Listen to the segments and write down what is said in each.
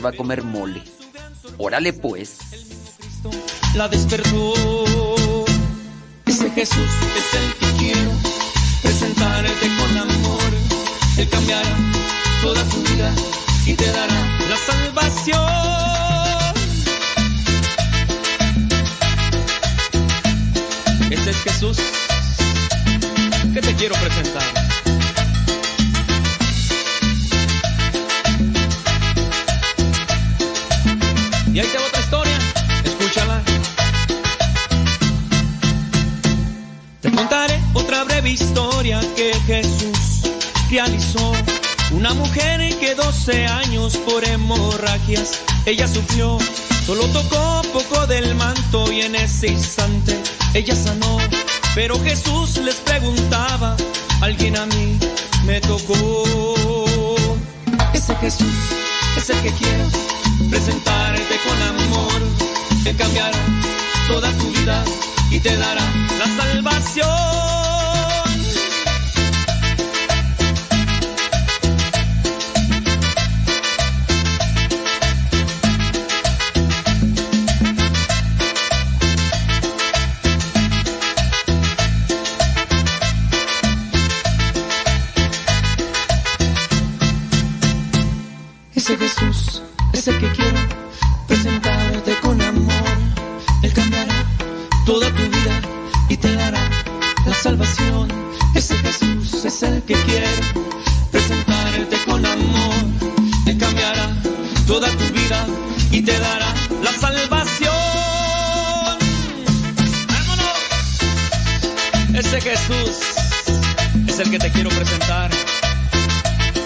va a comer mole. Órale pues. La despertó. Ese Jesús es el que quiero presentarte con amor. Él cambiará toda tu vida y te dará la salvación. Este es Jesús que te quiero presentar. Historia que Jesús realizó. Una mujer que 12 años por hemorragias ella sufrió. Solo tocó poco del manto y en ese instante ella sanó. Pero Jesús les preguntaba, alguien a mí me tocó. Ese Jesús es el que quiero presentarte con amor. Te cambiará toda tu vida y te dará la salvación. El que quiero presentarte con amor. Él cambiará toda tu vida y te dará la salvación. Ese Jesús es el que quiero presentarte con amor. Él cambiará toda tu vida y te dará la salvación. ¡Vámonos! Ese Jesús es el que te quiero presentar.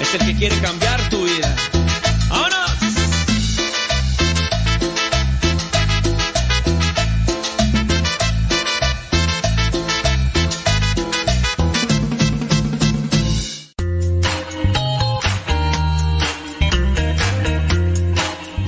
Es el que quiere cambiar tu vida.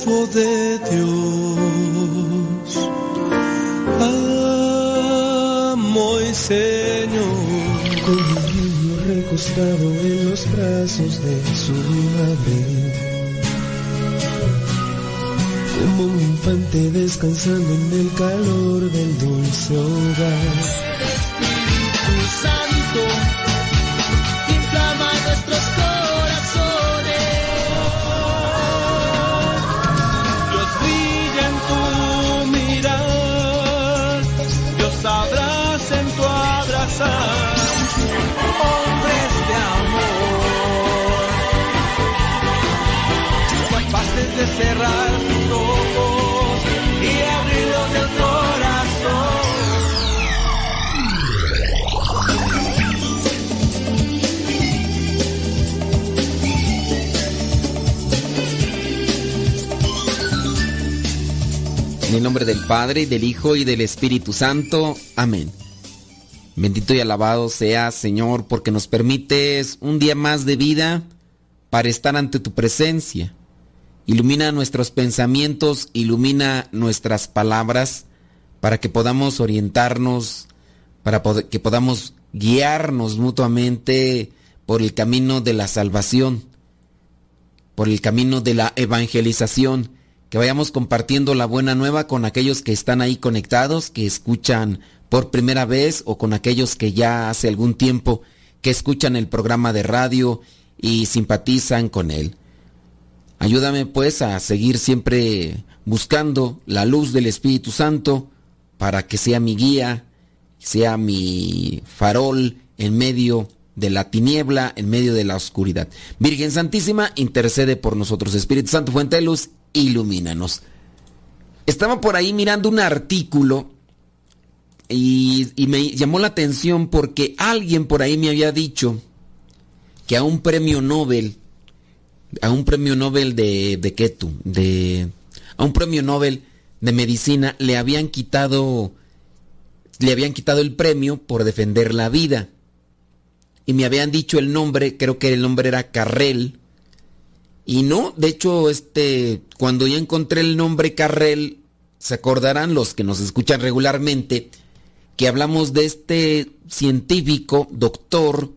De Dios, amo y Señor. Con un niño recostado en los brazos de su madre. Como un infante descansando en el calor del dulce hogar. Espíritu Santo, En el nombre del Padre, del Hijo y del Espíritu Santo. Amén. Bendito y alabado sea, Señor, porque nos permites un día más de vida para estar ante tu presencia. Ilumina nuestros pensamientos, ilumina nuestras palabras, para que podamos orientarnos, para que podamos guiarnos mutuamente por el camino de la salvación. por el camino de la evangelización, que vayamos compartiendo la buena nueva con aquellos que están ahí conectados, que escuchan por primera vez o con aquellos que ya hace algún tiempo que escuchan el programa de radio y simpatizan con él. Ayúdame pues a seguir siempre buscando la luz del Espíritu Santo para que sea mi guía, sea mi farol en medio de la tiniebla, en medio de la oscuridad. Virgen Santísima, intercede por nosotros. Espíritu Santo, fuente de luz, ilumínanos. Estaba por ahí mirando un artículo y, me llamó la atención porque alguien por ahí me había dicho que a un premio Nobel, a un premio Nobel de, de tú, de, a un premio Nobel de medicina le habían quitado, le habían quitado el premio por defender la vida. Y me habían dicho el nombre, creo que el nombre era Carrel. Y no, de hecho, este, cuando ya encontré el nombre Carrel, se acordarán los que nos escuchan regularmente, que hablamos de este científico, doctor,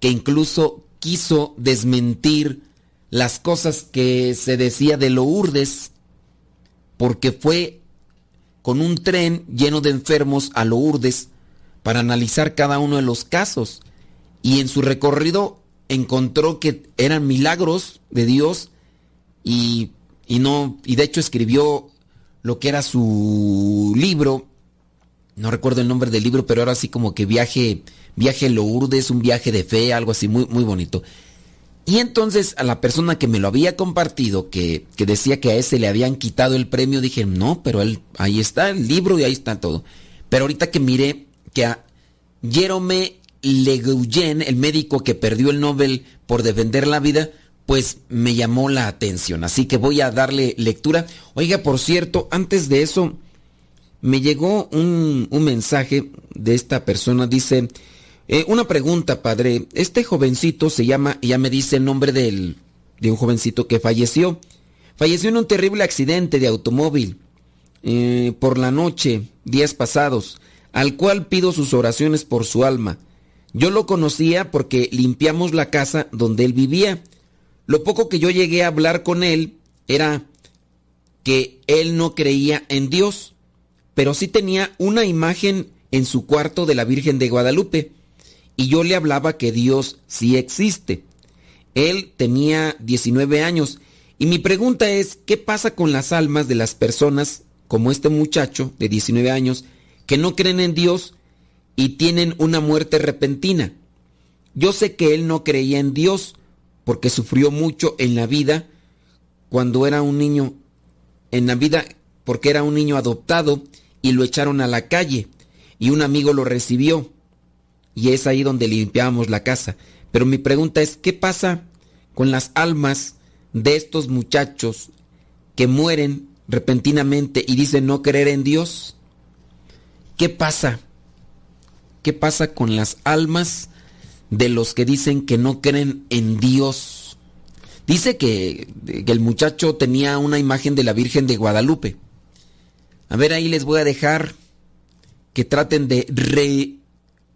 que incluso quiso desmentir las cosas que se decía de Lourdes, porque fue con un tren lleno de enfermos a Lourdes para analizar cada uno de los casos. Y en su recorrido encontró que eran milagros de Dios y, y no, y de hecho escribió lo que era su libro, no recuerdo el nombre del libro, pero ahora sí como que viaje, viaje Lourdes, un viaje de fe, algo así muy, muy bonito. Y entonces a la persona que me lo había compartido, que, que, decía que a ese le habían quitado el premio, dije, no, pero él, ahí está el libro y ahí está todo. Pero ahorita que miré que a Jerome Leguyen, el médico que perdió el Nobel por defender la vida, pues me llamó la atención. Así que voy a darle lectura. Oiga, por cierto, antes de eso, me llegó un, mensaje de esta persona, dice, eh, una pregunta, padre, este jovencito se llama, ya me dice el nombre del, de un jovencito que falleció. Falleció en un terrible accidente de automóvil eh, por la noche, días pasados, al cual pido sus oraciones por su alma. Yo lo conocía porque limpiamos la casa donde él vivía. Lo poco que yo llegué a hablar con él era que él no creía en Dios pero sí tenía una imagen en su cuarto de la Virgen de Guadalupe y yo le hablaba que Dios sí existe. Él tenía 19 años y mi pregunta es, ¿qué pasa con las almas de las personas como este muchacho de 19 años que no creen en Dios y tienen una muerte repentina? Yo sé que él no creía en Dios porque sufrió mucho en la vida cuando era un niño, en la vida porque era un niño adoptado y lo echaron a la calle y un amigo lo recibió y es ahí donde limpiábamos la casa. Pero mi pregunta es, ¿qué pasa con las almas de estos muchachos que mueren repentinamente y dicen no creer en Dios? ¿Qué pasa? ¿Qué pasa con las almas de los que dicen que no creen en Dios? Dice que, que el muchacho tenía una imagen de la Virgen de Guadalupe. A ver, ahí les voy a dejar que traten de re,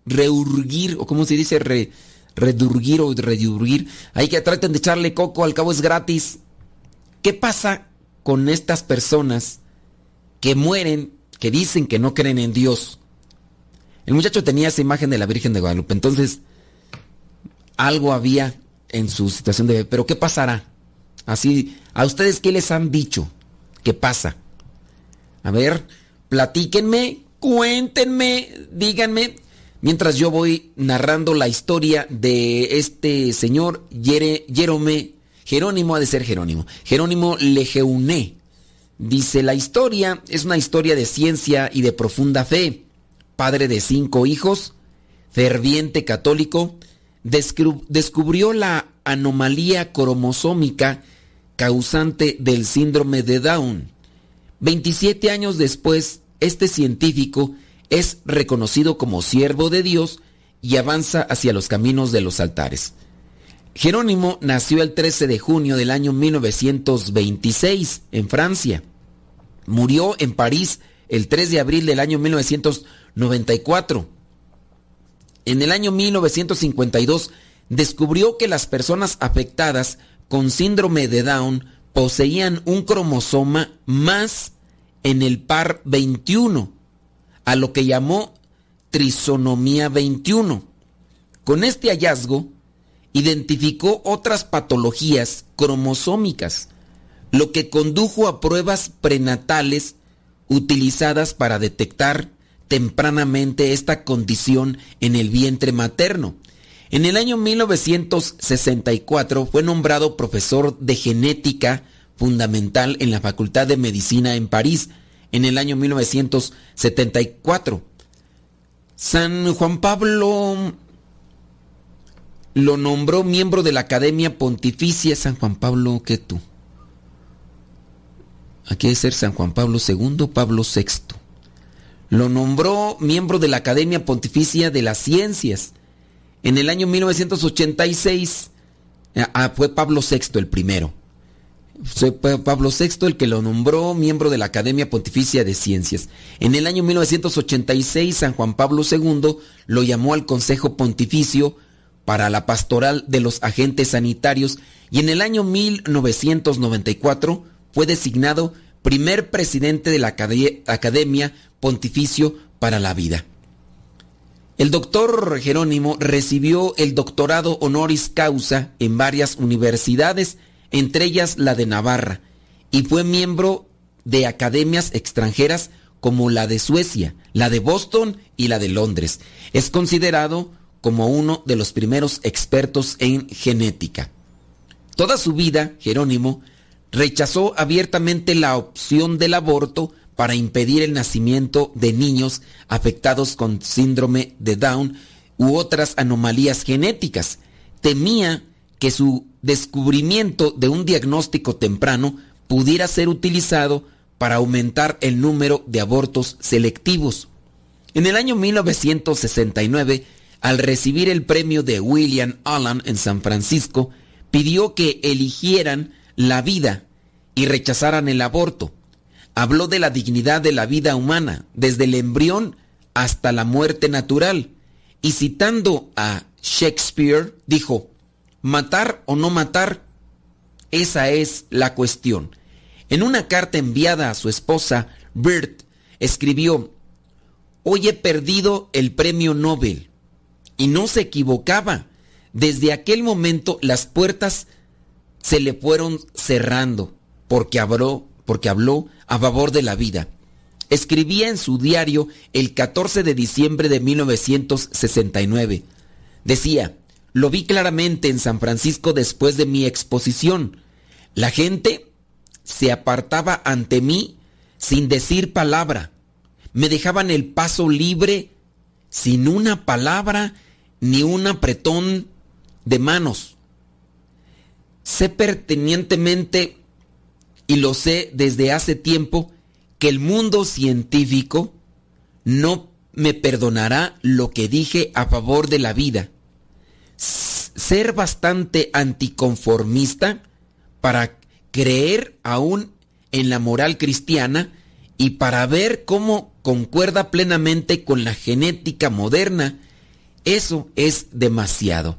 reurgir, o cómo se dice, re, redurgir o redurgir. Ahí que traten de echarle coco, al cabo es gratis. ¿Qué pasa con estas personas que mueren, que dicen que no creen en Dios? El muchacho tenía esa imagen de la Virgen de Guadalupe, entonces algo había en su situación de... Pero ¿qué pasará? Así, ¿a ustedes qué les han dicho? ¿Qué pasa? A ver, platíquenme, cuéntenme, díganme, mientras yo voy narrando la historia de este señor Jerome, Jerónimo ha de ser Jerónimo, Jerónimo Legeuné. Dice, la historia es una historia de ciencia y de profunda fe. Padre de cinco hijos, ferviente católico, descubrió la anomalía cromosómica causante del síndrome de Down 27 años después, este científico es reconocido como siervo de Dios y avanza hacia los caminos de los altares. Jerónimo nació el 13 de junio del año 1926 en Francia. Murió en París el 3 de abril del año 1994. En el año 1952 descubrió que las personas afectadas con síndrome de Down poseían un cromosoma más en el par 21, a lo que llamó trisonomía 21. Con este hallazgo, identificó otras patologías cromosómicas, lo que condujo a pruebas prenatales utilizadas para detectar tempranamente esta condición en el vientre materno. En el año 1964 fue nombrado profesor de genética fundamental en la Facultad de Medicina en París en el año 1974. San Juan Pablo lo nombró miembro de la Academia Pontificia San Juan Pablo, ¿qué tú? Aquí debe ser San Juan Pablo II, Pablo VI. Lo nombró miembro de la Academia Pontificia de las Ciencias. En el año 1986 ah, fue Pablo VI el primero. Fue Pablo VI el que lo nombró miembro de la Academia Pontificia de Ciencias. En el año 1986 San Juan Pablo II lo llamó al Consejo Pontificio para la Pastoral de los Agentes Sanitarios y en el año 1994 fue designado primer presidente de la Academia Pontificio para la Vida. El doctor Jerónimo recibió el doctorado honoris causa en varias universidades, entre ellas la de Navarra, y fue miembro de academias extranjeras como la de Suecia, la de Boston y la de Londres. Es considerado como uno de los primeros expertos en genética. Toda su vida, Jerónimo rechazó abiertamente la opción del aborto para impedir el nacimiento de niños afectados con síndrome de Down u otras anomalías genéticas. Temía que su descubrimiento de un diagnóstico temprano pudiera ser utilizado para aumentar el número de abortos selectivos. En el año 1969, al recibir el premio de William Allen en San Francisco, pidió que eligieran la vida y rechazaran el aborto. Habló de la dignidad de la vida humana, desde el embrión hasta la muerte natural. Y citando a Shakespeare, dijo, matar o no matar, esa es la cuestión. En una carta enviada a su esposa, Bert escribió, Hoy he perdido el premio Nobel. Y no se equivocaba. Desde aquel momento las puertas se le fueron cerrando porque habló, porque habló a favor de la vida. Escribía en su diario el 14 de diciembre de 1969. Decía, lo vi claramente en San Francisco después de mi exposición. La gente se apartaba ante mí sin decir palabra. Me dejaban el paso libre sin una palabra ni un apretón de manos. Sé pertenientemente y lo sé desde hace tiempo que el mundo científico no me perdonará lo que dije a favor de la vida. Ser bastante anticonformista para creer aún en la moral cristiana y para ver cómo concuerda plenamente con la genética moderna, eso es demasiado.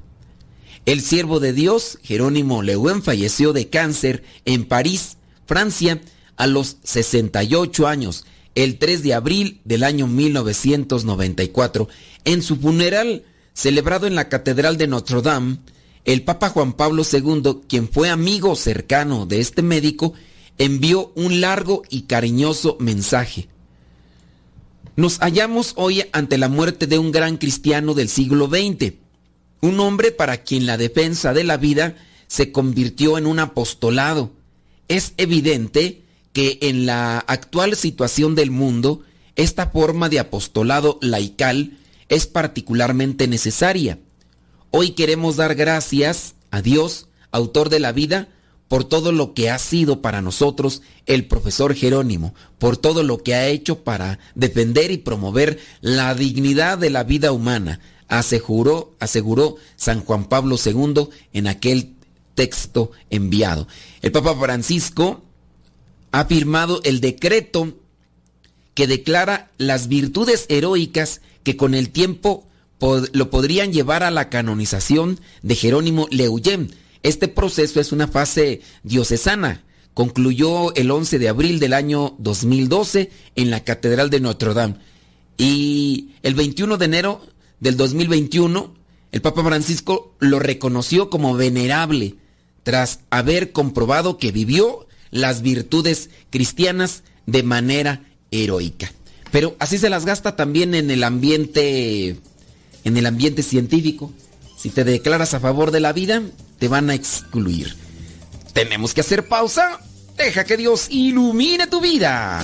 El siervo de Dios, Jerónimo Leuen, falleció de cáncer en París, Francia, a los 68 años, el 3 de abril del año 1994. En su funeral, celebrado en la Catedral de Notre Dame, el Papa Juan Pablo II, quien fue amigo cercano de este médico, envió un largo y cariñoso mensaje. Nos hallamos hoy ante la muerte de un gran cristiano del siglo XX un hombre para quien la defensa de la vida se convirtió en un apostolado. Es evidente que en la actual situación del mundo, esta forma de apostolado laical es particularmente necesaria. Hoy queremos dar gracias a Dios, autor de la vida, por todo lo que ha sido para nosotros el profesor Jerónimo, por todo lo que ha hecho para defender y promover la dignidad de la vida humana, aseguró, aseguró San Juan Pablo II en aquel texto enviado. El Papa Francisco ha firmado el decreto que declara las virtudes heroicas que con el tiempo lo podrían llevar a la canonización de Jerónimo Leuyem. Este proceso es una fase diocesana. Concluyó el 11 de abril del año 2012 en la Catedral de Notre Dame. Y el 21 de enero del 2021, el Papa Francisco lo reconoció como venerable tras haber comprobado que vivió las virtudes cristianas de manera heroica. Pero así se las gasta también en el ambiente en el ambiente científico. Si te declaras a favor de la vida, te van a excluir. Tenemos que hacer pausa. Deja que Dios ilumine tu vida.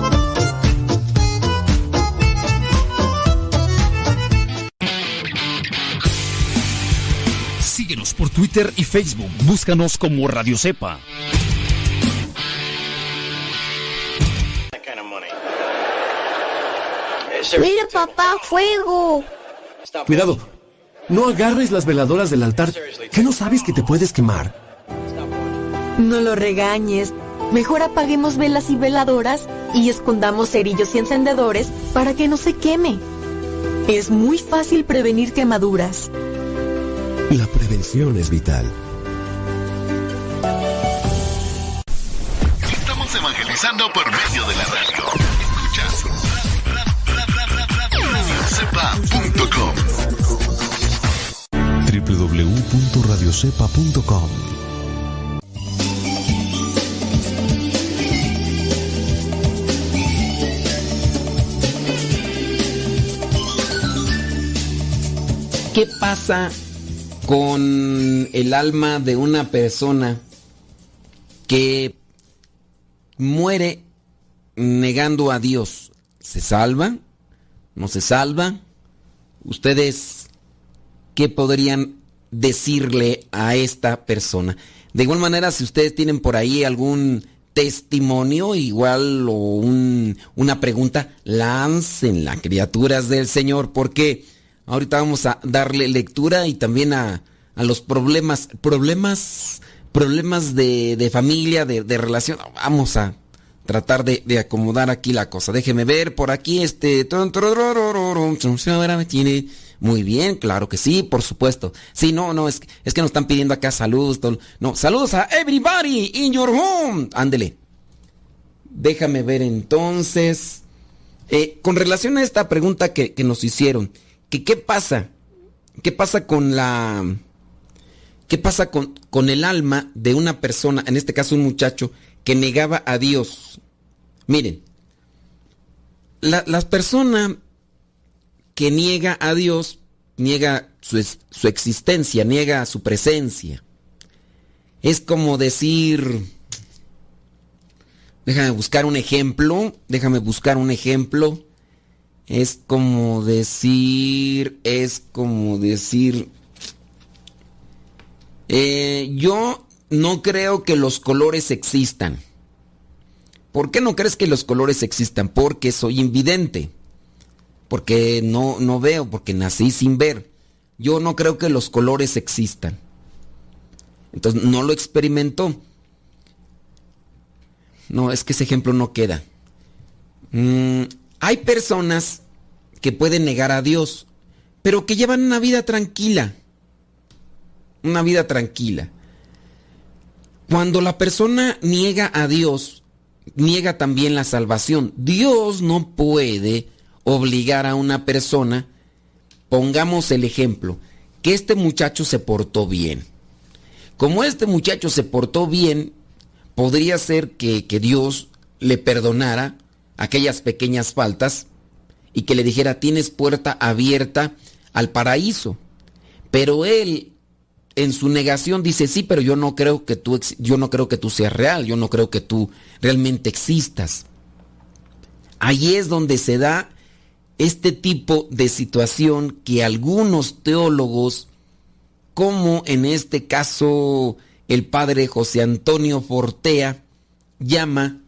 Por Twitter y Facebook. Búscanos como Radio Cepa. Mira, papá, fuego. Cuidado. No agarres las veladoras del altar. ¿Qué no sabes que te puedes quemar? No lo regañes. Mejor apaguemos velas y veladoras y escondamos cerillos y encendedores para que no se queme. Es muy fácil prevenir quemaduras. La prevención es vital. Estamos evangelizando por medio de la radio. Escuchas radiocepa.com www.radiocepa.com ¿Qué pasa con el alma de una persona que muere negando a Dios? ¿Se salva? ¿No se salva? ¿Ustedes qué podrían decirle a esta persona? De igual manera, si ustedes tienen por ahí algún testimonio igual o un- una pregunta, láncenla, criaturas del Señor, porque ahorita vamos a darle lectura y también a, a los problemas, problemas, problemas de, de familia, de, de relación. Vamos a tratar de, de acomodar aquí la cosa. Déjeme ver por aquí este... Muy bien, claro que sí, por supuesto. Sí, no, no, es, es que nos están pidiendo acá saludos. No, saludos a everybody in your home. Ándele. Déjame ver entonces. Eh, con relación a esta pregunta que, que nos hicieron, que qué pasa, qué pasa con la, qué pasa con, con el alma de una persona, en este caso un muchacho, que negaba a Dios. Miren, la, las personas que niega a Dios, niega su, su existencia, niega su presencia. Es como decir, déjame buscar un ejemplo, déjame buscar un ejemplo. Es como decir, es como decir, eh, yo no creo que los colores existan. ¿Por qué no crees que los colores existan? Porque soy invidente. Porque no, no veo, porque nací sin ver. Yo no creo que los colores existan. Entonces no lo experimentó. No, es que ese ejemplo no queda. Mm, hay personas que pueden negar a Dios, pero que llevan una vida tranquila. Una vida tranquila. Cuando la persona niega a Dios, niega también la salvación. Dios no puede obligar a una persona, pongamos el ejemplo, que este muchacho se portó bien. Como este muchacho se portó bien, podría ser que, que Dios le perdonara aquellas pequeñas faltas y que le dijera tienes puerta abierta al paraíso. Pero él en su negación dice sí, pero yo no creo que tú yo no creo que tú seas real, yo no creo que tú realmente existas. Ahí es donde se da este tipo de situación que algunos teólogos, como en este caso el padre José Antonio Fortea, llama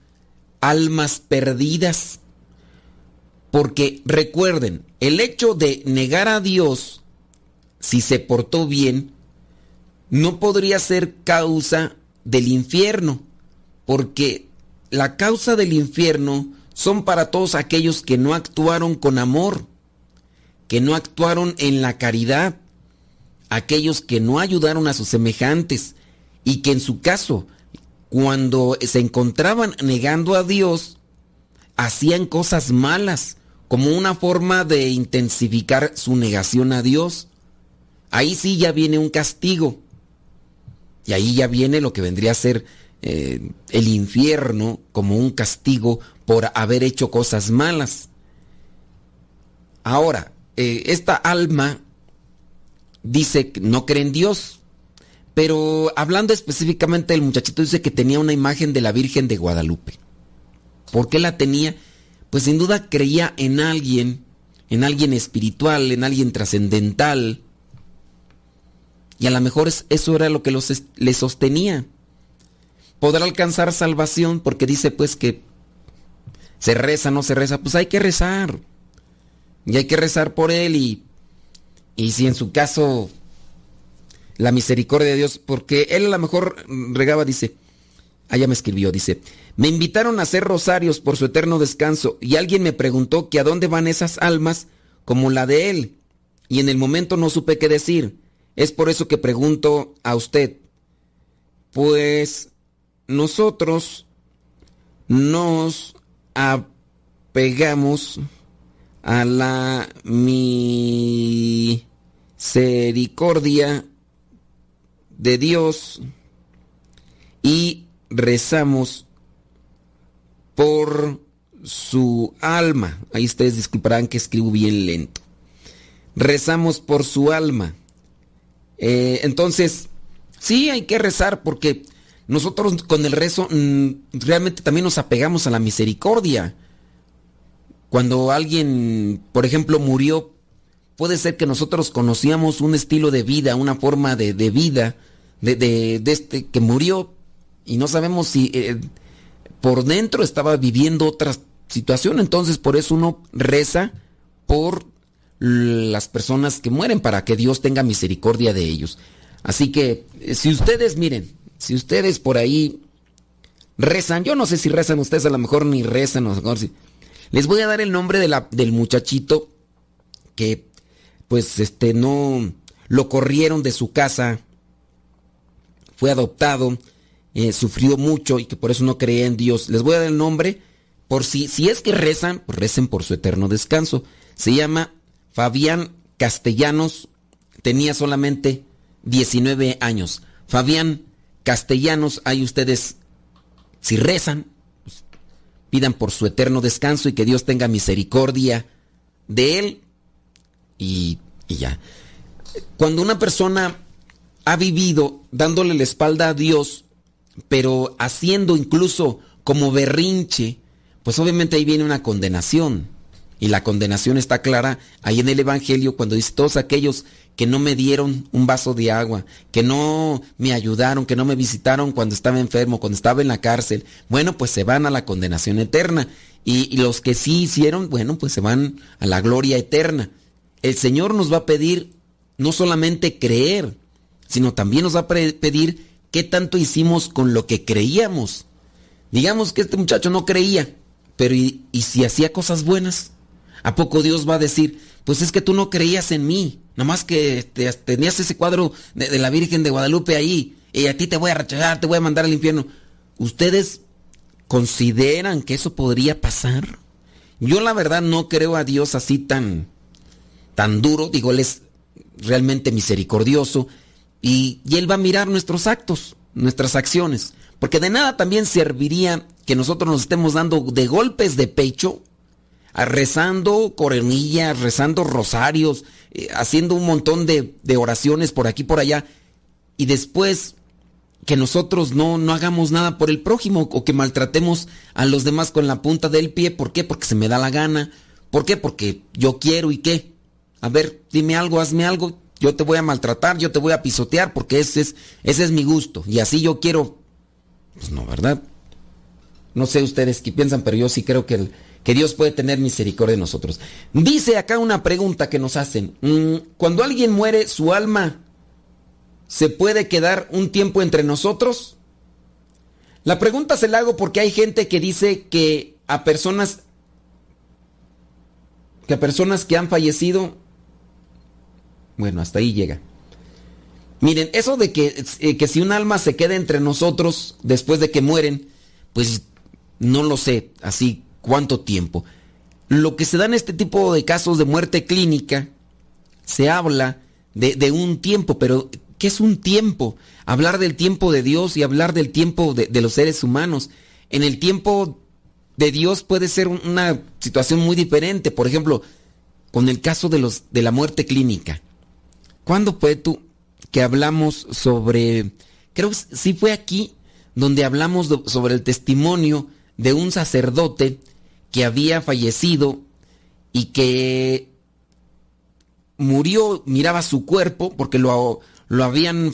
almas perdidas. Porque recuerden, el hecho de negar a Dios, si se portó bien, no podría ser causa del infierno, porque la causa del infierno son para todos aquellos que no actuaron con amor, que no actuaron en la caridad, aquellos que no ayudaron a sus semejantes. Y que en su caso, cuando se encontraban negando a Dios, hacían cosas malas como una forma de intensificar su negación a Dios. Ahí sí ya viene un castigo. Y ahí ya viene lo que vendría a ser eh, el infierno como un castigo por haber hecho cosas malas. Ahora, eh, esta alma dice que no cree en Dios, pero hablando específicamente del muchachito, dice que tenía una imagen de la Virgen de Guadalupe. ¿Por qué la tenía? Pues sin duda creía en alguien, en alguien espiritual, en alguien trascendental. Y a lo mejor eso era lo que los, le sostenía podrá alcanzar salvación porque dice pues que se reza, no se reza, pues hay que rezar. Y hay que rezar por él y, y si en su caso la misericordia de Dios, porque él a lo mejor regaba, dice, allá me escribió, dice, me invitaron a hacer rosarios por su eterno descanso y alguien me preguntó que a dónde van esas almas como la de él. Y en el momento no supe qué decir. Es por eso que pregunto a usted. Pues nosotros nos apegamos a la misericordia de Dios y rezamos por su alma. Ahí ustedes disculparán que escribo bien lento. Rezamos por su alma. Eh, entonces, sí hay que rezar porque nosotros con el rezo mm, realmente también nos apegamos a la misericordia. Cuando alguien, por ejemplo, murió, puede ser que nosotros conocíamos un estilo de vida, una forma de, vida de, este que murió y no sabemos si eh, por dentro estaba viviendo otra situación. Entonces, por eso uno reza por las personas que mueren para que Dios tenga misericordia de ellos. Así que, eh, si ustedes miren, si ustedes por ahí rezan, yo no sé si rezan ustedes, a lo mejor ni rezan, a lo mejor Les voy a dar el nombre de la, del muchachito que, pues, este, no lo corrieron de su casa, fue adoptado, eh, sufrió mucho y que por eso no creía en Dios. Les voy a dar el nombre por si, si es que rezan, pues recen por su eterno descanso. Se llama Fabián Castellanos, tenía solamente 19 años. Fabián castellanos, hay ustedes, si rezan, pues, pidan por su eterno descanso y que Dios tenga misericordia de él y, y ya. Cuando una persona ha vivido dándole la espalda a Dios, pero haciendo incluso como berrinche, pues obviamente ahí viene una condenación. Y la condenación está clara ahí en el Evangelio cuando dice todos aquellos que no me dieron un vaso de agua, que no me ayudaron, que no me visitaron cuando estaba enfermo, cuando estaba en la cárcel, bueno, pues se van a la condenación eterna. Y, los que sí hicieron, bueno, pues se van a la gloria eterna. El Señor nos va a pedir no solamente creer, sino también nos va a pedir qué tanto hicimos con lo que creíamos. Digamos que este muchacho no creía, pero ¿y, si hacía cosas buenas? ¿A poco Dios va a decir, pues es que tú no creías en mí, nomás que tenías ese cuadro de, la Virgen de Guadalupe ahí, y a ti te voy a rechazar, te voy a mandar al infierno? ¿Ustedes consideran que eso podría pasar? Yo la verdad no creo a Dios así tan, tan duro, digo, Él es realmente misericordioso, y, Él va a mirar nuestros actos, nuestras acciones, porque de nada también serviría que nosotros nos estemos dando de golpes de pecho rezando coronillas, rezando rosarios, eh, haciendo un montón de, oraciones por aquí por allá. Y después, que nosotros no, no hagamos nada por el prójimo o que maltratemos a los demás con la punta del pie. ¿Por qué? Porque se me da la gana. ¿Por qué? Porque yo quiero y qué. A ver, dime algo, hazme algo. Yo te voy a maltratar, yo te voy a pisotear porque ese es, ese es mi gusto. Y así yo quiero. Pues no, ¿verdad? No sé ustedes qué piensan, pero yo sí creo que, que Dios puede tener misericordia de nosotros. Dice acá una pregunta que nos hacen. Mm, cuando alguien muere, su alma se puede quedar un tiempo entre nosotros? La pregunta se la hago porque hay gente que dice que a personas que a personas que han fallecido bueno, hasta ahí llega. Miren, eso de que, eh, que si un alma se queda entre nosotros después de que mueren, pues no lo sé, así cuánto tiempo. Lo que se da en este tipo de casos de muerte clínica, se habla de, de un tiempo, pero ¿qué es un tiempo? Hablar del tiempo de Dios y hablar del tiempo de, de los seres humanos. En el tiempo de Dios puede ser una situación muy diferente. Por ejemplo, con el caso de, los, de la muerte clínica. ¿Cuándo fue tú que hablamos sobre, creo que sí fue aquí, donde hablamos sobre el testimonio de un sacerdote que había fallecido y que murió, miraba su cuerpo porque lo, lo, habían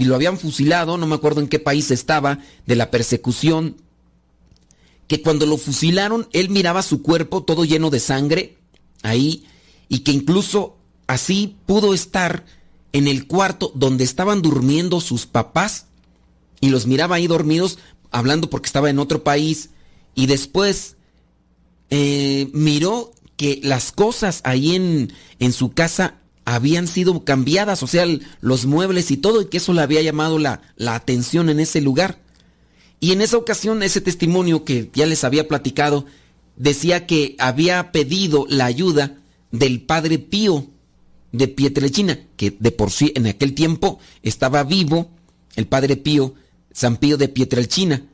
lo habían fusilado, no me acuerdo en qué país estaba, de la persecución, que cuando lo fusilaron, él miraba su cuerpo todo lleno de sangre ahí y que incluso así pudo estar en el cuarto donde estaban durmiendo sus papás y los miraba ahí dormidos hablando porque estaba en otro país y después eh, miró que las cosas ahí en, en su casa habían sido cambiadas, o sea, los muebles y todo, y que eso le había llamado la, la atención en ese lugar. Y en esa ocasión, ese testimonio que ya les había platicado, decía que había pedido la ayuda del padre Pío de Pietrelchina, que de por sí en aquel tiempo estaba vivo el padre Pío, San Pío de Pietrelchina,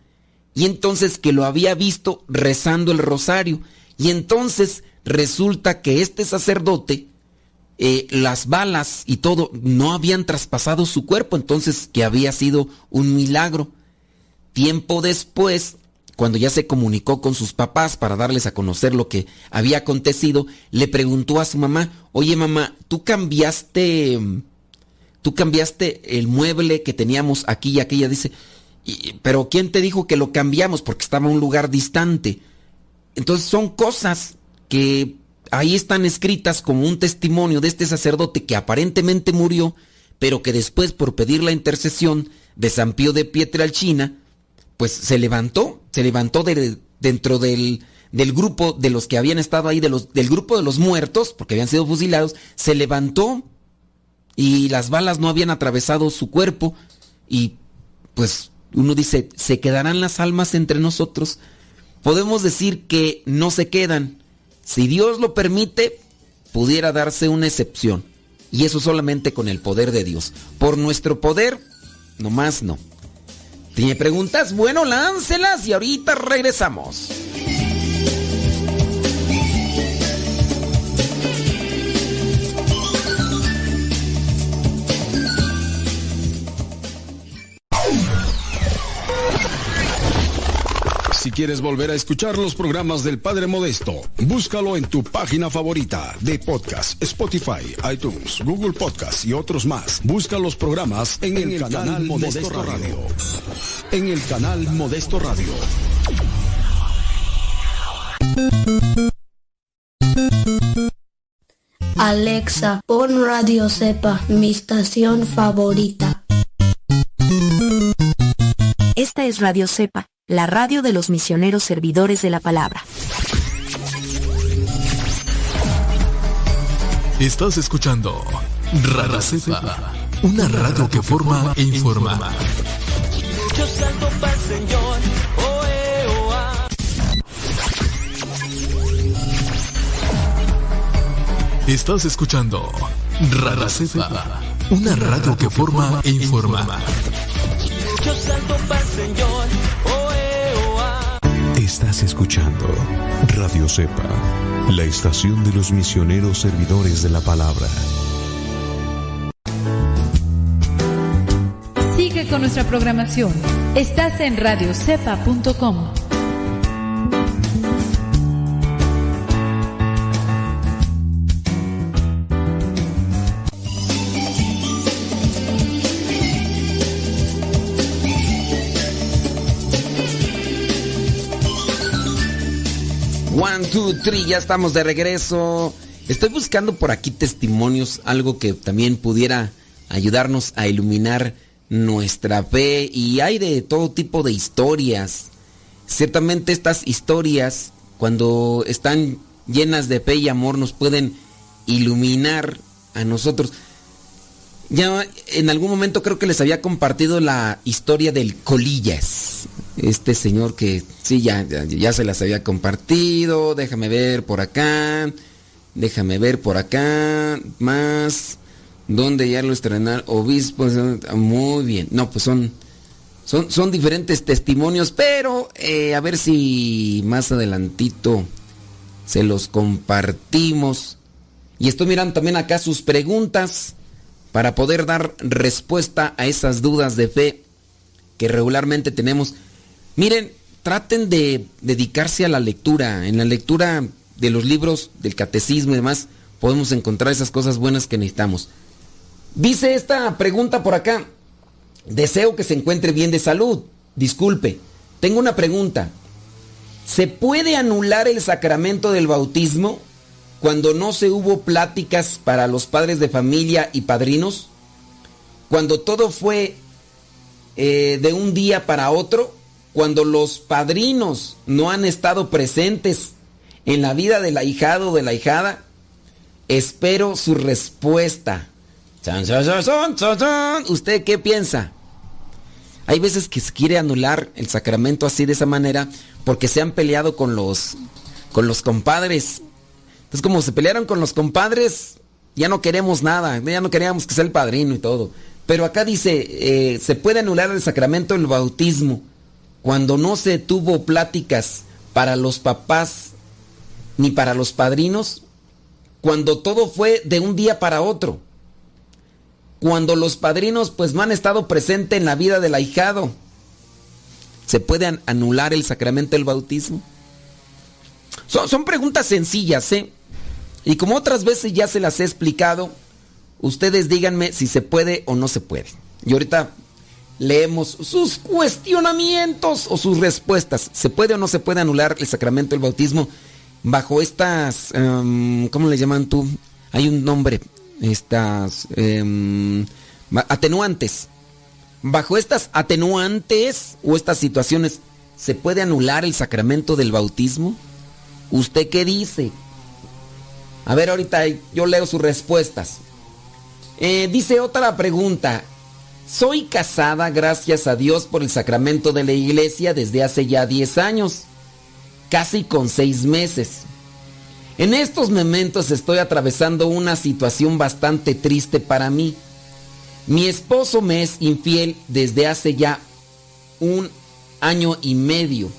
y entonces que lo había visto rezando el rosario, y entonces resulta que este sacerdote, eh, las balas y todo no habían traspasado su cuerpo, entonces que había sido un milagro. Tiempo después, cuando ya se comunicó con sus papás para darles a conocer lo que había acontecido, le preguntó a su mamá, oye mamá, ¿tú cambiaste, tú cambiaste el mueble que teníamos aquí y aquella? Dice, pero ¿quién te dijo que lo cambiamos? Porque estaba en un lugar distante. Entonces son cosas que ahí están escritas como un testimonio de este sacerdote que aparentemente murió, pero que después por pedir la intercesión de San Pío de Pietrelcina, pues se levantó, se levantó de, dentro del, del, grupo de los que habían estado ahí, de los, del grupo de los muertos, porque habían sido fusilados, se levantó y las balas no habían atravesado su cuerpo y pues uno dice, ¿se quedarán las almas entre nosotros? Podemos decir que no se quedan. Si Dios lo permite, pudiera darse una excepción. Y eso solamente con el poder de Dios. Por nuestro poder, nomás no. ¿Tiene preguntas? Bueno, láncelas y ahorita regresamos. Si quieres volver a escuchar los programas del Padre Modesto, búscalo en tu página favorita de podcast, Spotify, iTunes, Google Podcast y otros más. Busca los programas en, el, canal, Modesto, Radio. En el canal Modesto Radio. Alexa, pon Radio Cepa, mi estación favorita. Esta es Radio Cepa la radio de los misioneros servidores de la palabra. Estás escuchando Radio Cepa, una radio que forma e informa. Yo salto para Señor. Estás escuchando Radio Cepa, una radio que forma e informa. Yo salto para Señor. Estás escuchando Radio Cepa, la estación de los misioneros servidores de la palabra. Sigue con nuestra programación. Estás en radiocepa.com. two, three, ya estamos de regreso. Estoy buscando por aquí testimonios, algo que también pudiera ayudarnos a iluminar nuestra fe y hay de todo tipo de historias. Ciertamente estas historias, cuando están llenas de fe y amor, nos pueden iluminar a nosotros. Ya en algún momento creo que les había compartido la historia del Colillas. Este señor que sí, ya, ya, se las había compartido. Déjame ver por acá. Déjame ver por acá. Más. ¿Dónde ya lo estrenaron? Obispos. Muy bien. No, pues son, son, son diferentes testimonios. Pero eh, a ver si más adelantito se los compartimos. Y estoy mirando también acá sus preguntas para poder dar respuesta a esas dudas de fe que regularmente tenemos. Miren, traten de dedicarse a la lectura. En la lectura de los libros del catecismo y demás podemos encontrar esas cosas buenas que necesitamos. Dice esta pregunta por acá. Deseo que se encuentre bien de salud. Disculpe, tengo una pregunta. ¿Se puede anular el sacramento del bautismo? cuando no se hubo pláticas para los padres de familia y padrinos, cuando todo fue eh, de un día para otro, cuando los padrinos no han estado presentes en la vida del ahijado o de la hijada, espero su respuesta. ¿Usted qué piensa? Hay veces que se quiere anular el sacramento así de esa manera porque se han peleado con los con los compadres es como se pelearon con los compadres, ya no queremos nada, ya no queríamos que sea el padrino y todo. Pero acá dice, eh, se puede anular el sacramento del bautismo cuando no se tuvo pláticas para los papás ni para los padrinos, cuando todo fue de un día para otro, cuando los padrinos pues no han estado presentes en la vida del ahijado. ¿Se puede anular el sacramento del bautismo? Son, son preguntas sencillas, ¿eh? Y como otras veces ya se las he explicado, ustedes díganme si se puede o no se puede. Y ahorita leemos sus cuestionamientos o sus respuestas. ¿Se puede o no se puede anular el sacramento del bautismo bajo estas, em, ¿cómo le llaman tú? Hay un nombre, estas em, atenuantes. Bajo estas atenuantes o estas situaciones, ¿se puede anular el sacramento del bautismo? ¿Usted qué dice? A ver, ahorita yo leo sus respuestas. Eh, dice otra pregunta. Soy casada, gracias a Dios, por el sacramento de la iglesia desde hace ya 10 años, casi con 6 meses. En estos momentos estoy atravesando una situación bastante triste para mí. Mi esposo me es infiel desde hace ya un año y medio.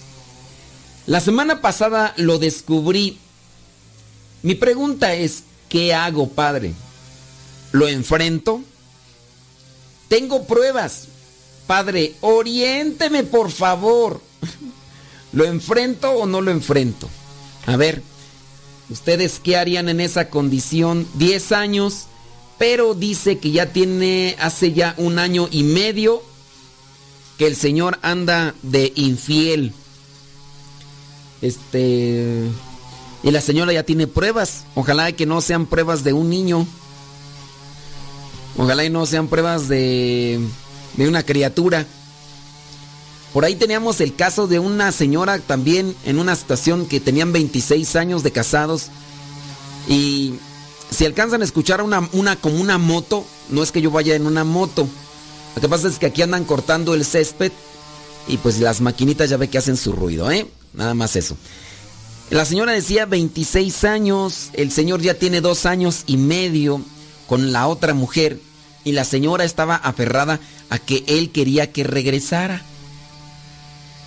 La semana pasada lo descubrí mi pregunta es, ¿qué hago, Padre? ¿Lo enfrento? Tengo pruebas. Padre, oriénteme, por favor. ¿Lo enfrento o no lo enfrento? A ver, ¿ustedes qué harían en esa condición? 10 años, pero dice que ya tiene hace ya un año y medio que el Señor anda de infiel. Este y la señora ya tiene pruebas. Ojalá que no sean pruebas de un niño. Ojalá y no sean pruebas de, de una criatura. Por ahí teníamos el caso de una señora también en una situación que tenían 26 años de casados. Y si alcanzan a escuchar una, una como una moto, no es que yo vaya en una moto. Lo que pasa es que aquí andan cortando el césped y pues las maquinitas ya ve que hacen su ruido, ¿eh? Nada más eso. La señora decía 26 años, el señor ya tiene dos años y medio con la otra mujer y la señora estaba aferrada a que él quería que regresara.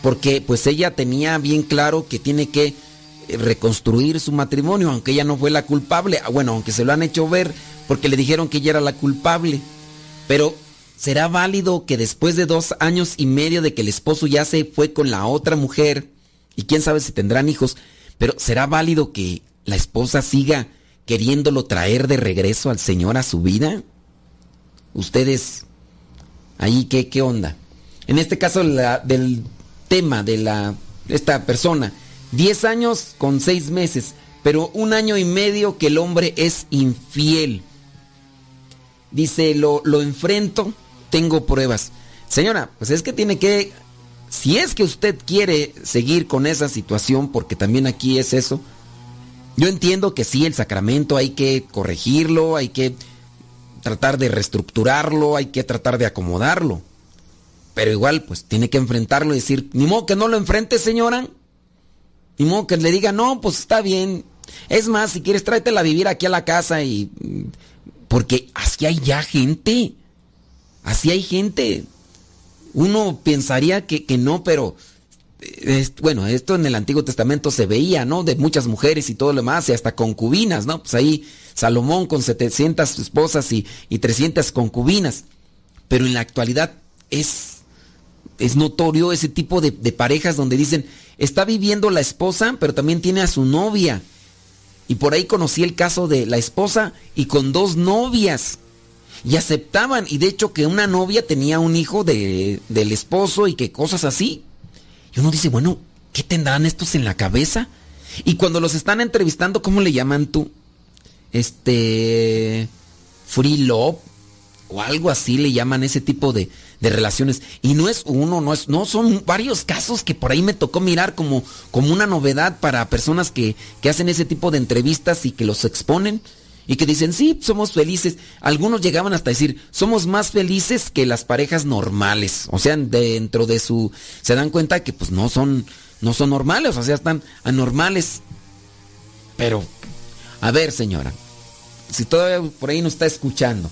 Porque pues ella tenía bien claro que tiene que eh, reconstruir su matrimonio, aunque ella no fue la culpable. Ah, bueno, aunque se lo han hecho ver porque le dijeron que ella era la culpable. Pero ¿será válido que después de dos años y medio de que el esposo ya se fue con la otra mujer, y quién sabe si tendrán hijos, pero ¿será válido que la esposa siga queriéndolo traer de regreso al Señor a su vida? Ustedes, ahí, ¿qué, qué onda? En este caso del tema de la, esta persona, 10 años con 6 meses, pero un año y medio que el hombre es infiel. Dice, lo, lo enfrento, tengo pruebas. Señora, pues es que tiene que, si es que usted quiere seguir con esa situación, porque también aquí es eso, yo entiendo que sí, el sacramento hay que corregirlo, hay que tratar de reestructurarlo, hay que tratar de acomodarlo. Pero igual, pues tiene que enfrentarlo y decir, ni modo que no lo enfrente, señora. Ni modo que le diga, no, pues está bien. Es más, si quieres, tráetela a vivir aquí a la casa y... Porque así hay ya gente. Así hay gente. Uno pensaría que, que no, pero... Bueno, esto en el Antiguo Testamento se veía, ¿no? De muchas mujeres y todo lo demás, y hasta concubinas, ¿no? Pues ahí Salomón con 700 esposas y, y 300 concubinas. Pero en la actualidad es, es notorio ese tipo de, de parejas donde dicen, está viviendo la esposa, pero también tiene a su novia. Y por ahí conocí el caso de la esposa y con dos novias. Y aceptaban, y de hecho que una novia tenía un hijo de, del esposo y que cosas así. Uno dice, bueno, ¿qué tendrán estos en la cabeza? Y cuando los están entrevistando, ¿cómo le llaman tú? Este... Free love o algo así le llaman ese tipo de, de, relaciones. Y no es uno, no es, no, son varios casos que por ahí me tocó mirar como, como una novedad para personas que, que hacen ese tipo de entrevistas y que los exponen. Y que dicen, sí, somos felices. Algunos llegaban hasta decir, somos más felices que las parejas normales. O sea, dentro de su... Se dan cuenta que pues no son, no son normales, o sea, están anormales. Pero, a ver señora, si todavía por ahí no está escuchando,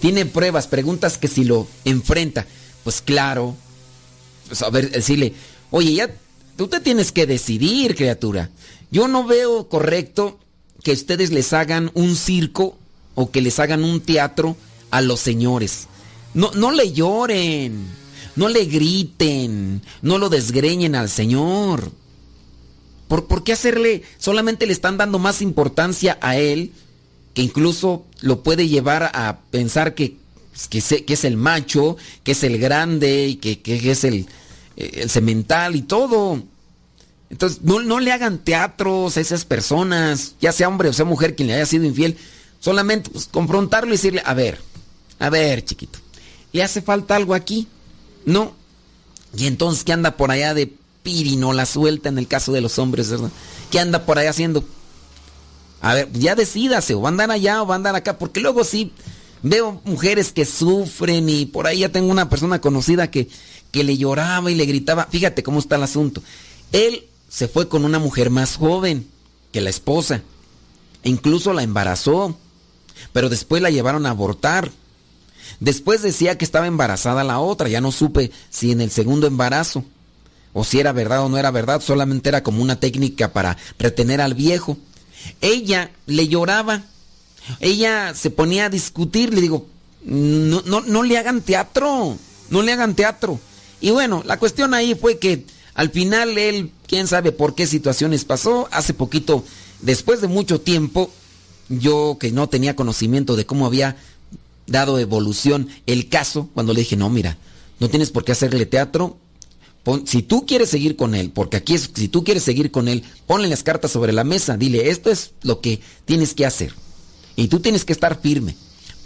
tiene pruebas, preguntas que si lo enfrenta, pues claro, pues a ver, decirle, oye, ya, tú te tienes que decidir, criatura. Yo no veo correcto que ustedes les hagan un circo o que les hagan un teatro a los señores. No, no le lloren, no le griten, no lo desgreñen al Señor. ¿Por, ¿Por, qué hacerle? Solamente le están dando más importancia a él, que incluso lo puede llevar a pensar que, que, que es el macho, que es el grande y que, que es el, el cemental y todo. Entonces, no, no, le hagan teatros a esas personas, ya sea hombre o sea mujer quien le haya sido infiel. Solamente pues, confrontarlo y decirle, a ver, a ver, chiquito, ¿le hace falta algo aquí? No. Y entonces, ¿qué anda por allá de pirino la suelta en el caso de los hombres, verdad? ¿Qué anda por allá haciendo? A ver, ya decídase, o va a allá o va acá, porque luego sí veo mujeres que sufren y por ahí ya tengo una persona conocida que, que le lloraba y le gritaba. Fíjate cómo está el asunto. Él se fue con una mujer más joven que la esposa. E incluso la embarazó. Pero después la llevaron a abortar. Después decía que estaba embarazada la otra. Ya no supe si en el segundo embarazo. O si era verdad o no era verdad. Solamente era como una técnica para retener al viejo. Ella le lloraba. Ella se ponía a discutir. Le digo, no, no, no le hagan teatro. No le hagan teatro. Y bueno, la cuestión ahí fue que al final él, quién sabe por qué situaciones pasó, hace poquito, después de mucho tiempo, yo que no tenía conocimiento de cómo había dado evolución el caso, cuando le dije, no, mira, no tienes por qué hacerle teatro, si tú quieres seguir con él, porque aquí es, si tú quieres seguir con él, ponle las cartas sobre la mesa, dile, esto es lo que tienes que hacer. Y tú tienes que estar firme.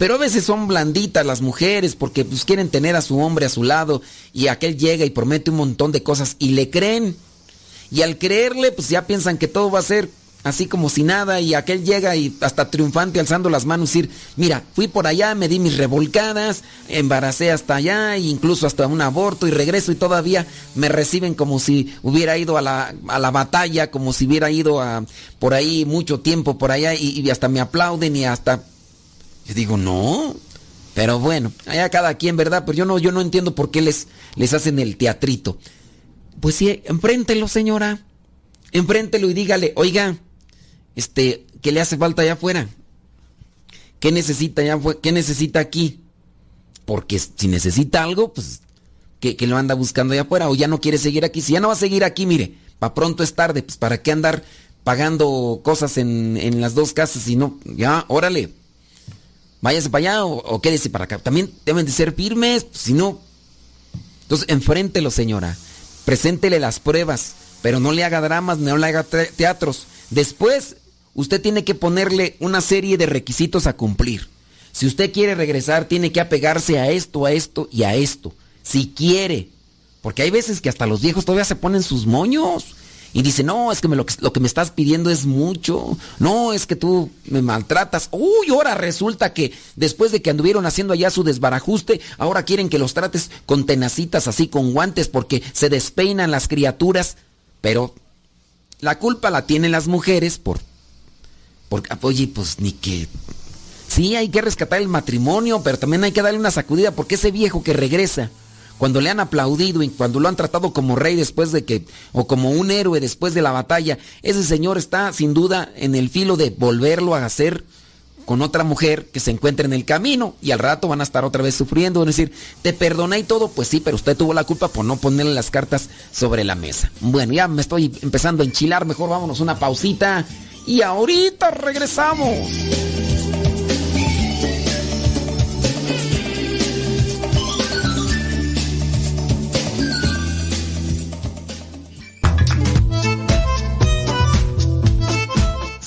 Pero a veces son blanditas las mujeres porque pues, quieren tener a su hombre a su lado y aquel llega y promete un montón de cosas y le creen. Y al creerle, pues ya piensan que todo va a ser así como si nada y aquel llega y hasta triunfante alzando las manos y decir, mira, fui por allá, me di mis revolcadas, embaracé hasta allá, incluso hasta un aborto y regreso y todavía me reciben como si hubiera ido a la, a la batalla, como si hubiera ido a, por ahí mucho tiempo por allá y, y hasta me aplauden y hasta digo, no. Pero bueno, allá cada quien, ¿verdad? Pero yo no, yo no entiendo por qué les, les hacen el teatrito. Pues sí, enfréntelo, señora. Enfréntelo y dígale, oiga, este, ¿qué le hace falta allá afuera? ¿Qué necesita allá afuera? ¿Qué necesita aquí? porque si necesita algo, pues que, que lo anda buscando allá afuera o ya no quiere seguir aquí. Si ya no va a seguir aquí, mire, para pronto es tarde, pues para qué andar pagando cosas en, en las dos casas y no, ya, órale, váyase para allá o, quédese para acá. También deben de ser firmes, si no. Entonces, enfréntelo, señora. Preséntele las pruebas, pero no le haga dramas, no le haga te- teatros. Después, usted tiene que ponerle una serie de requisitos a cumplir. Si usted quiere regresar, tiene que apegarse a esto, a esto y a esto. Si quiere. Porque hay veces que hasta los viejos todavía se ponen sus moños. Y dicen, no, es que lo, que lo que me estás pidiendo es mucho. No, es que tú me maltratas. Uy, ahora resulta que después de que anduvieron haciendo allá su desbarajuste, ahora quieren que los trates con tenacitas así, con guantes, porque se despeinan las criaturas. Pero la culpa la tienen las mujeres por... Porque, oye, pues ni que... Sí, hay que rescatar el matrimonio, pero también hay que darle una sacudida porque ese viejo que regresa, cuando le han aplaudido y cuando lo han tratado como rey después de que, o como un héroe después de la batalla, ese señor está sin duda en el filo de volverlo a hacer con otra mujer que se encuentre en el camino y al rato van a estar otra vez sufriendo, a decir, te perdoné y todo, pues sí, pero usted tuvo la culpa por no ponerle las cartas sobre la mesa. Bueno, ya me estoy empezando a enchilar, mejor vámonos una pausita y ahorita regresamos.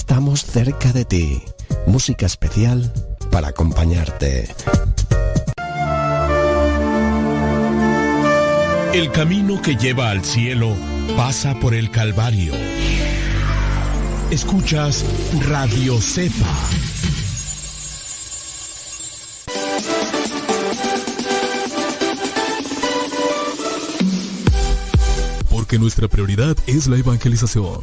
Estamos cerca de ti. Música especial para acompañarte. El camino que lleva al cielo pasa por el Calvario. Escuchas Radio Cepa. Porque nuestra prioridad es la evangelización.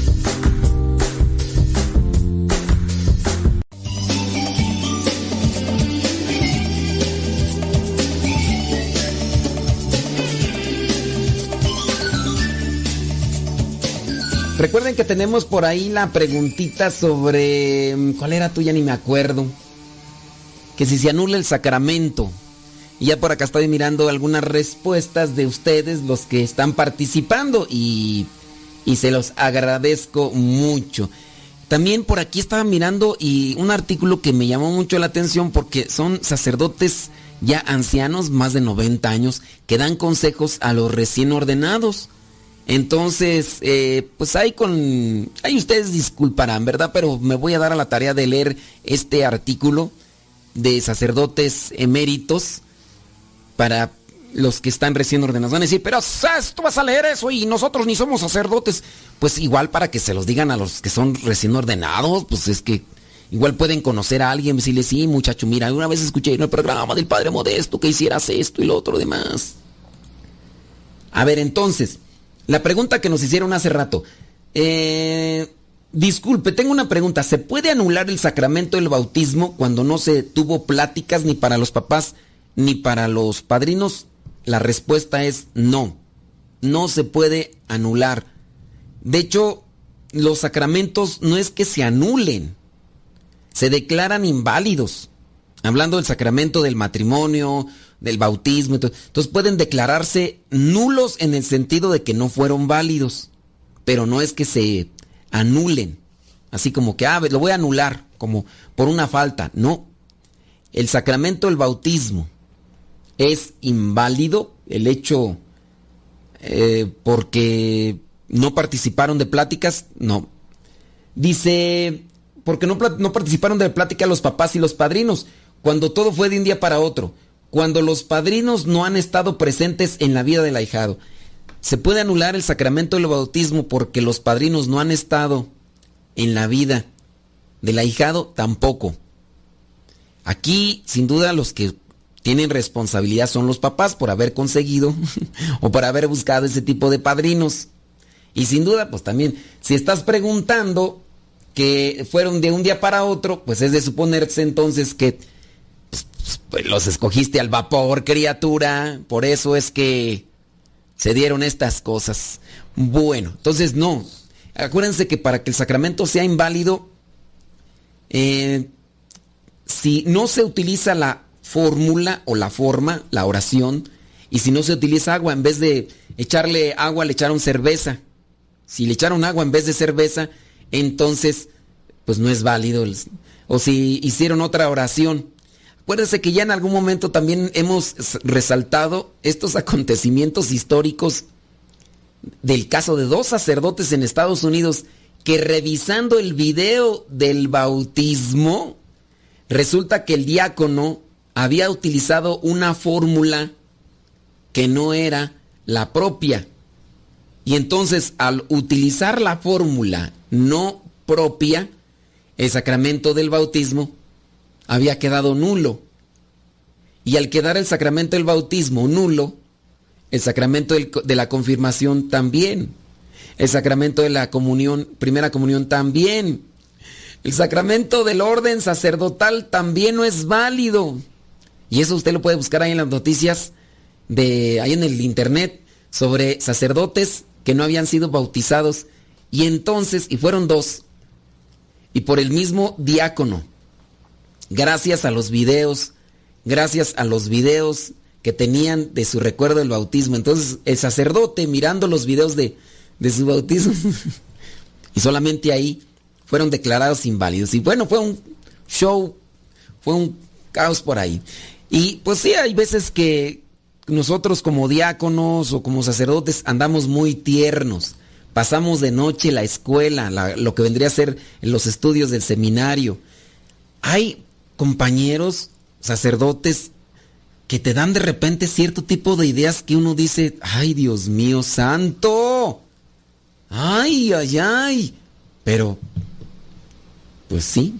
Recuerden que tenemos por ahí la preguntita sobre... mm, ¿Cuál era tuya? Ni me acuerdo. Que si se anula el sacramento. Y ya por acá estoy mirando algunas respuestas de ustedes, los que están participando, y, y se los agradezco mucho. También por aquí estaba mirando y un artículo que me llamó mucho la atención porque son sacerdotes ya ancianos, más de 90 años, que dan consejos a los recién ordenados. Entonces, eh, pues ahí con... Ahí ustedes disculparán, ¿verdad? Pero me voy a dar a la tarea de leer este artículo de sacerdotes eméritos para los que están recién ordenados. Van a decir, pero ¿sabes? tú vas a leer eso y nosotros ni somos sacerdotes. Pues igual para que se los digan a los que son recién ordenados, pues es que igual pueden conocer a alguien y decirle, sí, muchacho, mira, una vez escuché en el programa del Padre Modesto que hicieras esto y lo otro demás. A ver, entonces, la pregunta que nos hicieron hace rato. Eh, disculpe, tengo una pregunta. ¿Se puede anular el sacramento del bautismo cuando no se tuvo pláticas ni para los papás ni para los padrinos? La respuesta es no. no se puede anular. De hecho, los sacramentos no es que se anulen, se declaran inválidos. Hablando del sacramento del matrimonio, del bautismo, entonces pueden declararse nulos en el sentido de que no fueron válidos, pero no es que se anulen, así como que, ah, lo voy a anular, como por una falta, no. El sacramento del bautismo es inválido, el hecho eh, porque no participaron de pláticas, no. Dice, porque no, no participaron de plática los papás y los padrinos, cuando todo fue de un día para otro, cuando los padrinos no han estado presentes en la vida del ahijado. Se puede anular el sacramento del bautismo porque los padrinos no han estado en la vida del ahijado tampoco. Aquí, sin duda, los que tienen responsabilidad son los papás por haber conseguido o por haber buscado ese tipo de padrinos. Y sin duda, pues también, si estás preguntando que fueron de un día para otro, pues es de suponerse entonces que pues, los escogiste al vapor, criatura. Por eso es que se dieron estas cosas. Bueno, entonces no. Acuérdense que para que el sacramento sea inválido, eh, si no se utiliza la fórmula o la forma, la oración, y si no se utiliza agua, en vez de echarle agua, le echaron cerveza. Si le echaron agua en vez de cerveza, entonces, pues no es válido. O si hicieron otra oración. Acuérdense que ya en algún momento también hemos resaltado estos acontecimientos históricos del caso de dos sacerdotes en Estados Unidos que revisando el video del bautismo, resulta que el diácono había utilizado una fórmula que no era la propia. Y entonces al utilizar la fórmula no propia, el sacramento del bautismo había quedado nulo. Y al quedar el sacramento del bautismo nulo, el sacramento de la confirmación también. El sacramento de la comunión, primera comunión también. El sacramento del orden sacerdotal también no es válido. Y eso usted lo puede buscar ahí en las noticias de ahí en el internet sobre sacerdotes que no habían sido bautizados y entonces y fueron dos y por el mismo diácono. Gracias a los videos, gracias a los videos que tenían de su recuerdo del bautismo. Entonces el sacerdote mirando los videos de, de su bautismo y solamente ahí fueron declarados inválidos. Y bueno, fue un show, fue un caos por ahí. Y pues sí, hay veces que nosotros como diáconos o como sacerdotes andamos muy tiernos. Pasamos de noche la escuela, lo que vendría a ser los estudios del seminario. Hay compañeros sacerdotes que te dan de repente cierto tipo de ideas que uno dice, ay Dios mío santo, ay, ay, ay. Pero, pues sí.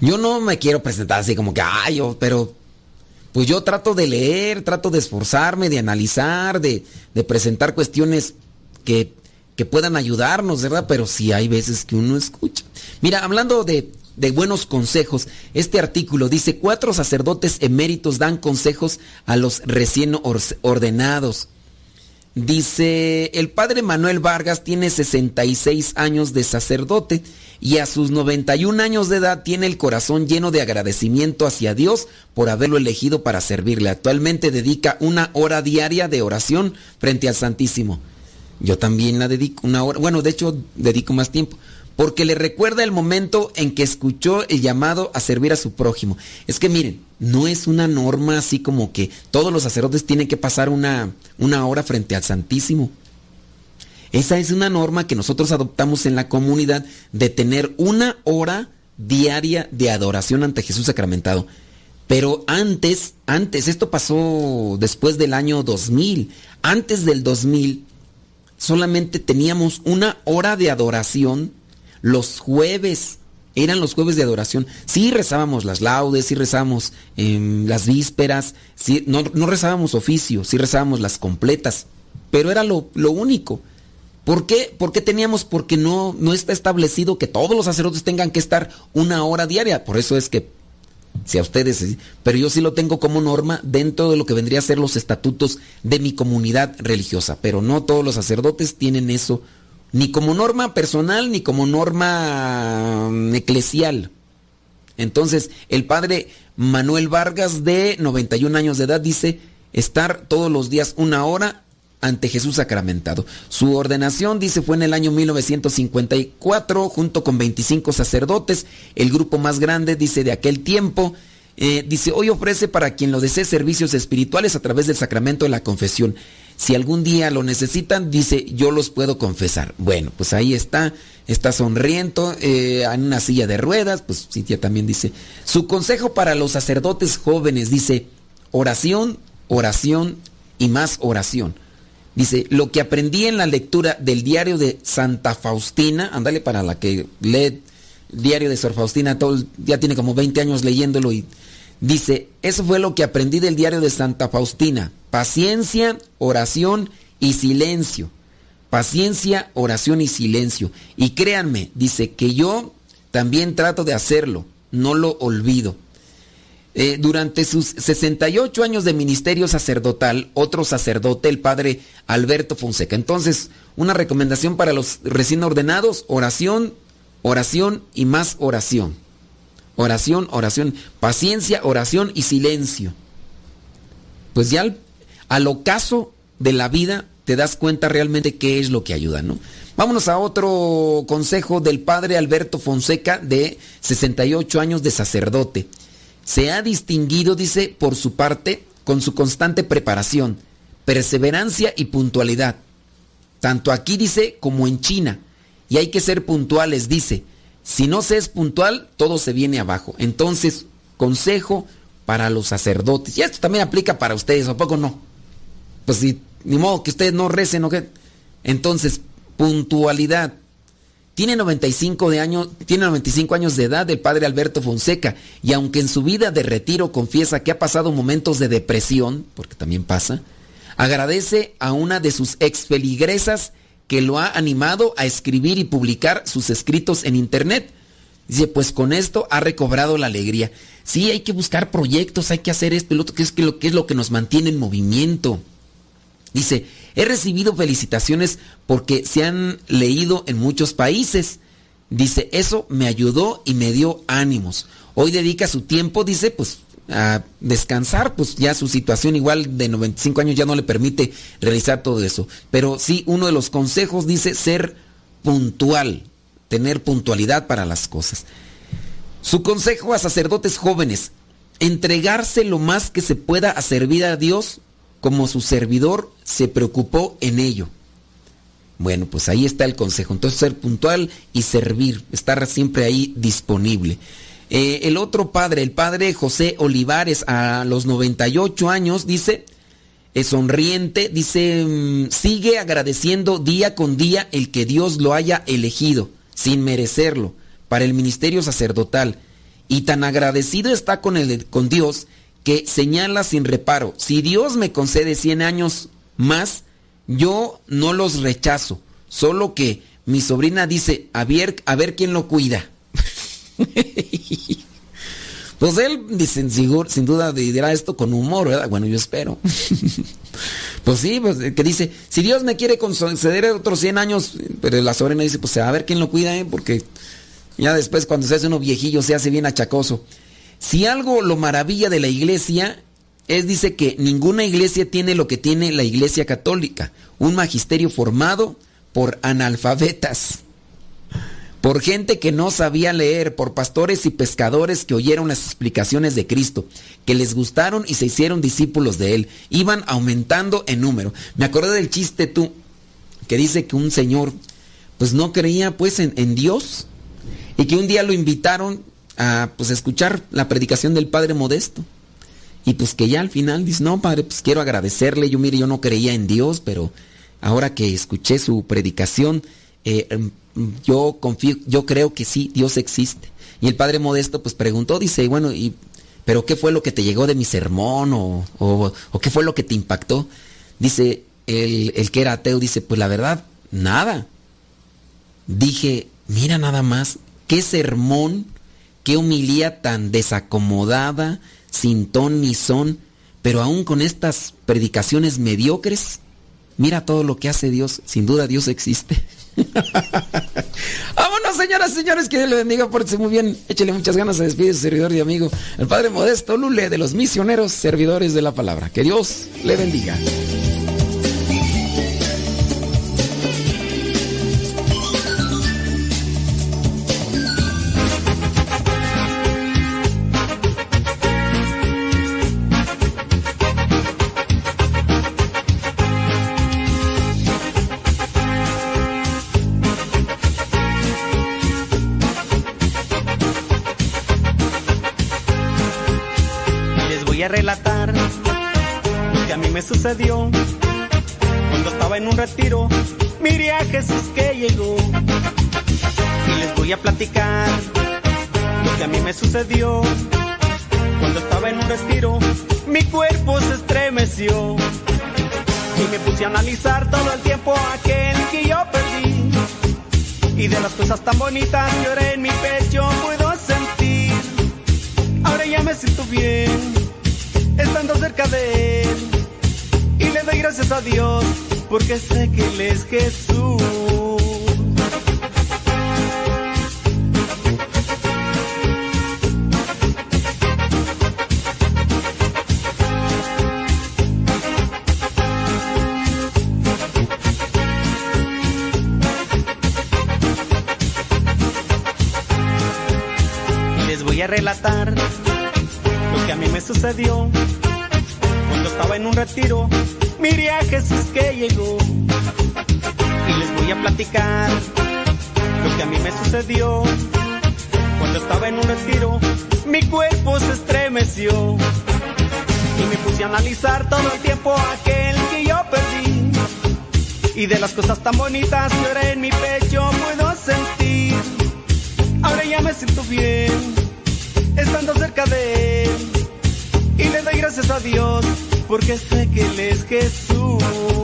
Yo no me quiero presentar así como que, ay, yo, pero pues yo trato de leer, trato de esforzarme, de analizar, de, presentar cuestiones que, que, puedan ayudarnos, ¿verdad? Pero sí hay veces que uno escucha. Mira, hablando de, de buenos consejos, este artículo dice, cuatro sacerdotes eméritos dan consejos a los recién ordenados. Dice, el padre Manuel Vargas tiene 66 años de sacerdote y a sus 91 años de edad tiene el corazón lleno de agradecimiento hacia Dios por haberlo elegido para servirle. Actualmente dedica una hora diaria de oración frente al Santísimo. Yo también la dedico una hora, bueno, de hecho dedico más tiempo, porque le recuerda el momento en que escuchó el llamado a servir a su prójimo. Es que miren, no es una norma así como que todos los sacerdotes tienen que pasar una, una hora frente al Santísimo. Esa es una norma que nosotros adoptamos en la comunidad de tener una hora diaria de adoración ante Jesús sacramentado. Pero antes, antes, esto pasó después del año 2000, antes del 2000, solamente teníamos una hora de adoración los jueves. Eran los jueves de adoración. Sí rezábamos las laudes, sí rezábamos em, las vísperas, sí, no, rezábamos oficio, sí rezábamos las completas, pero era lo, único. ¿Por qué? ¿Por qué teníamos? Porque no, no está establecido que todos los sacerdotes tengan que estar una hora diaria. Por eso es que si a ustedes, pero yo sí lo tengo como norma dentro de lo que vendría a ser los estatutos de mi comunidad religiosa, pero no todos los sacerdotes tienen eso ni como norma personal ni como norma mm, eclesial. Entonces, el padre Manuel Vargas, de 91 años de edad, dice estar todos los días una hora ante Jesús sacramentado. Su ordenación, dice, fue en el año 1954, junto con 25 sacerdotes, el grupo más grande, dice, de aquel tiempo. Eh, dice, hoy ofrece para quien lo desee servicios espirituales a través del sacramento de la confesión. Si algún día lo necesitan, dice, yo los puedo confesar. Bueno, pues ahí está, está sonriendo eh, en una silla de ruedas, pues Cintia también dice. Su consejo para los sacerdotes jóvenes dice, oración, oración y más oración. Dice, lo que aprendí en la lectura del diario de Santa Faustina, ándale para la que lee diario de Sor Faustina, todo, ya tiene como 20 años leyéndolo y dice, eso fue lo que aprendí del diario de Santa Faustina Paciencia, oración y silencio. Paciencia, oración y silencio. Y créanme, dice que yo también trato de hacerlo, no lo olvido. Eh, durante sus 68 años de ministerio sacerdotal, otro sacerdote, el padre Alberto Fonseca. Entonces, una recomendación para los recién ordenados, oración, oración y más oración. Oración, oración, paciencia, oración y silencio. Pues ya al ocaso de la vida te das cuenta realmente qué es lo que ayuda, ¿no? Vámonos a otro consejo del padre Alberto Fonseca de 68 años de sacerdote. Se ha distinguido, dice, por su parte, con su constante preparación, perseverancia y puntualidad. Tanto aquí dice como en China. Y hay que ser puntuales, dice. Si no se es puntual, todo se viene abajo. Entonces, consejo para los sacerdotes. Y esto también aplica para ustedes, ¿a poco no? pues si, ni modo que ustedes no recen o. Entonces, puntualidad. Tiene 95, de años, tiene 95 años de edad el padre Alberto Fonseca y aunque en su vida de retiro confiesa que ha pasado momentos de depresión, porque también pasa, agradece a una de sus ex feligresas que lo ha animado a escribir y publicar sus escritos en internet. Dice, pues con esto ha recobrado la alegría. Sí, hay que buscar proyectos, hay que hacer esto y lo otro, que es, que lo, que es lo que nos mantiene en movimiento. Dice, he recibido felicitaciones porque se han leído en muchos países. Dice, eso me ayudó y me dio ánimos. Hoy dedica su tiempo, dice, pues a descansar, pues ya su situación igual de 95 años ya no le permite realizar todo eso. Pero sí, uno de los consejos dice ser puntual, tener puntualidad para las cosas. Su consejo a sacerdotes jóvenes, entregarse lo más que se pueda a servir a Dios como su servidor se preocupó en ello. Bueno, pues ahí está el consejo. Entonces ser puntual y servir, estar siempre ahí disponible. Eh, el otro padre, el padre José Olivares, a los 98 años, dice, es sonriente, dice, mm, sigue agradeciendo día con día el que Dios lo haya elegido, sin merecerlo, para el ministerio sacerdotal. Y tan agradecido está con, el, con Dios que señala sin reparo, si Dios me concede 100 años más, yo no los rechazo, solo que mi sobrina dice, a ver, a ver quién lo cuida. pues él dice, sin duda dirá esto con humor, ¿verdad? Bueno, yo espero. pues sí, pues que dice, si Dios me quiere conceder otros 100 años, pero la sobrina dice, pues a ver quién lo cuida, ¿eh? porque ya después cuando se hace uno viejillo se hace bien achacoso. Si algo lo maravilla de la iglesia es, dice que ninguna iglesia tiene lo que tiene la iglesia católica, un magisterio formado por analfabetas, por gente que no sabía leer, por pastores y pescadores que oyeron las explicaciones de Cristo, que les gustaron y se hicieron discípulos de Él, iban aumentando en número. Me acordé del chiste tú, que dice que un señor pues no creía pues en, Dios y que un día lo invitaron a pues escuchar la predicación del Padre Modesto. Y pues que ya al final dice, no, Padre, pues quiero agradecerle. Yo mire, yo no creía en Dios, pero ahora que escuché su predicación, eh, em, yo confío, yo creo que sí, Dios existe. Y el Padre Modesto pues preguntó, dice, bueno, y pero ¿qué fue lo que te llegó de mi sermón? ¿O, o, qué fue lo que te impactó? Dice el, el que era ateo, dice, pues la verdad, nada. Dije, mira nada más, qué sermón qué humilía tan desacomodada, sin ton ni son, pero aún con estas predicaciones mediocres, mira todo lo que hace Dios. Sin duda Dios existe. Vámonos, señoras señores, que Dios le bendiga, pórtese muy bien, échele muchas ganas, se despide su servidor y amigo, el Padre Modesto Lule, de los misioneros servidores de la palabra. Que Dios le bendiga. Relatar lo que a mí me sucedió cuando estaba en un retiro. Miré a Jesús que llegó y les voy a platicar lo que a mí me sucedió cuando estaba en un retiro. Mi cuerpo se estremeció y me puse a analizar todo el tiempo aquel que yo perdí. Y de las cosas tan bonitas que ahora en mi pecho puedo sentir. Ahora ya me siento bien, estando cerca de Él. Y le doy gracias a Dios, porque sé que Él es Jesús. Les voy a relatar cuando estaba en un retiro. Miré a Jesús que llegó y les voy a platicar lo que a mí me sucedió cuando estaba en un retiro. Mi cuerpo se estremeció y me puse a analizar todo el tiempo aquel que yo perdí. Y de las cosas tan bonitas que en mi pecho puedo sentir. Ahora ya me siento bien, estando cerca de Él. Y le doy gracias a Dios, porque sé que Él es Jesús.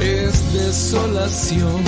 es desolación.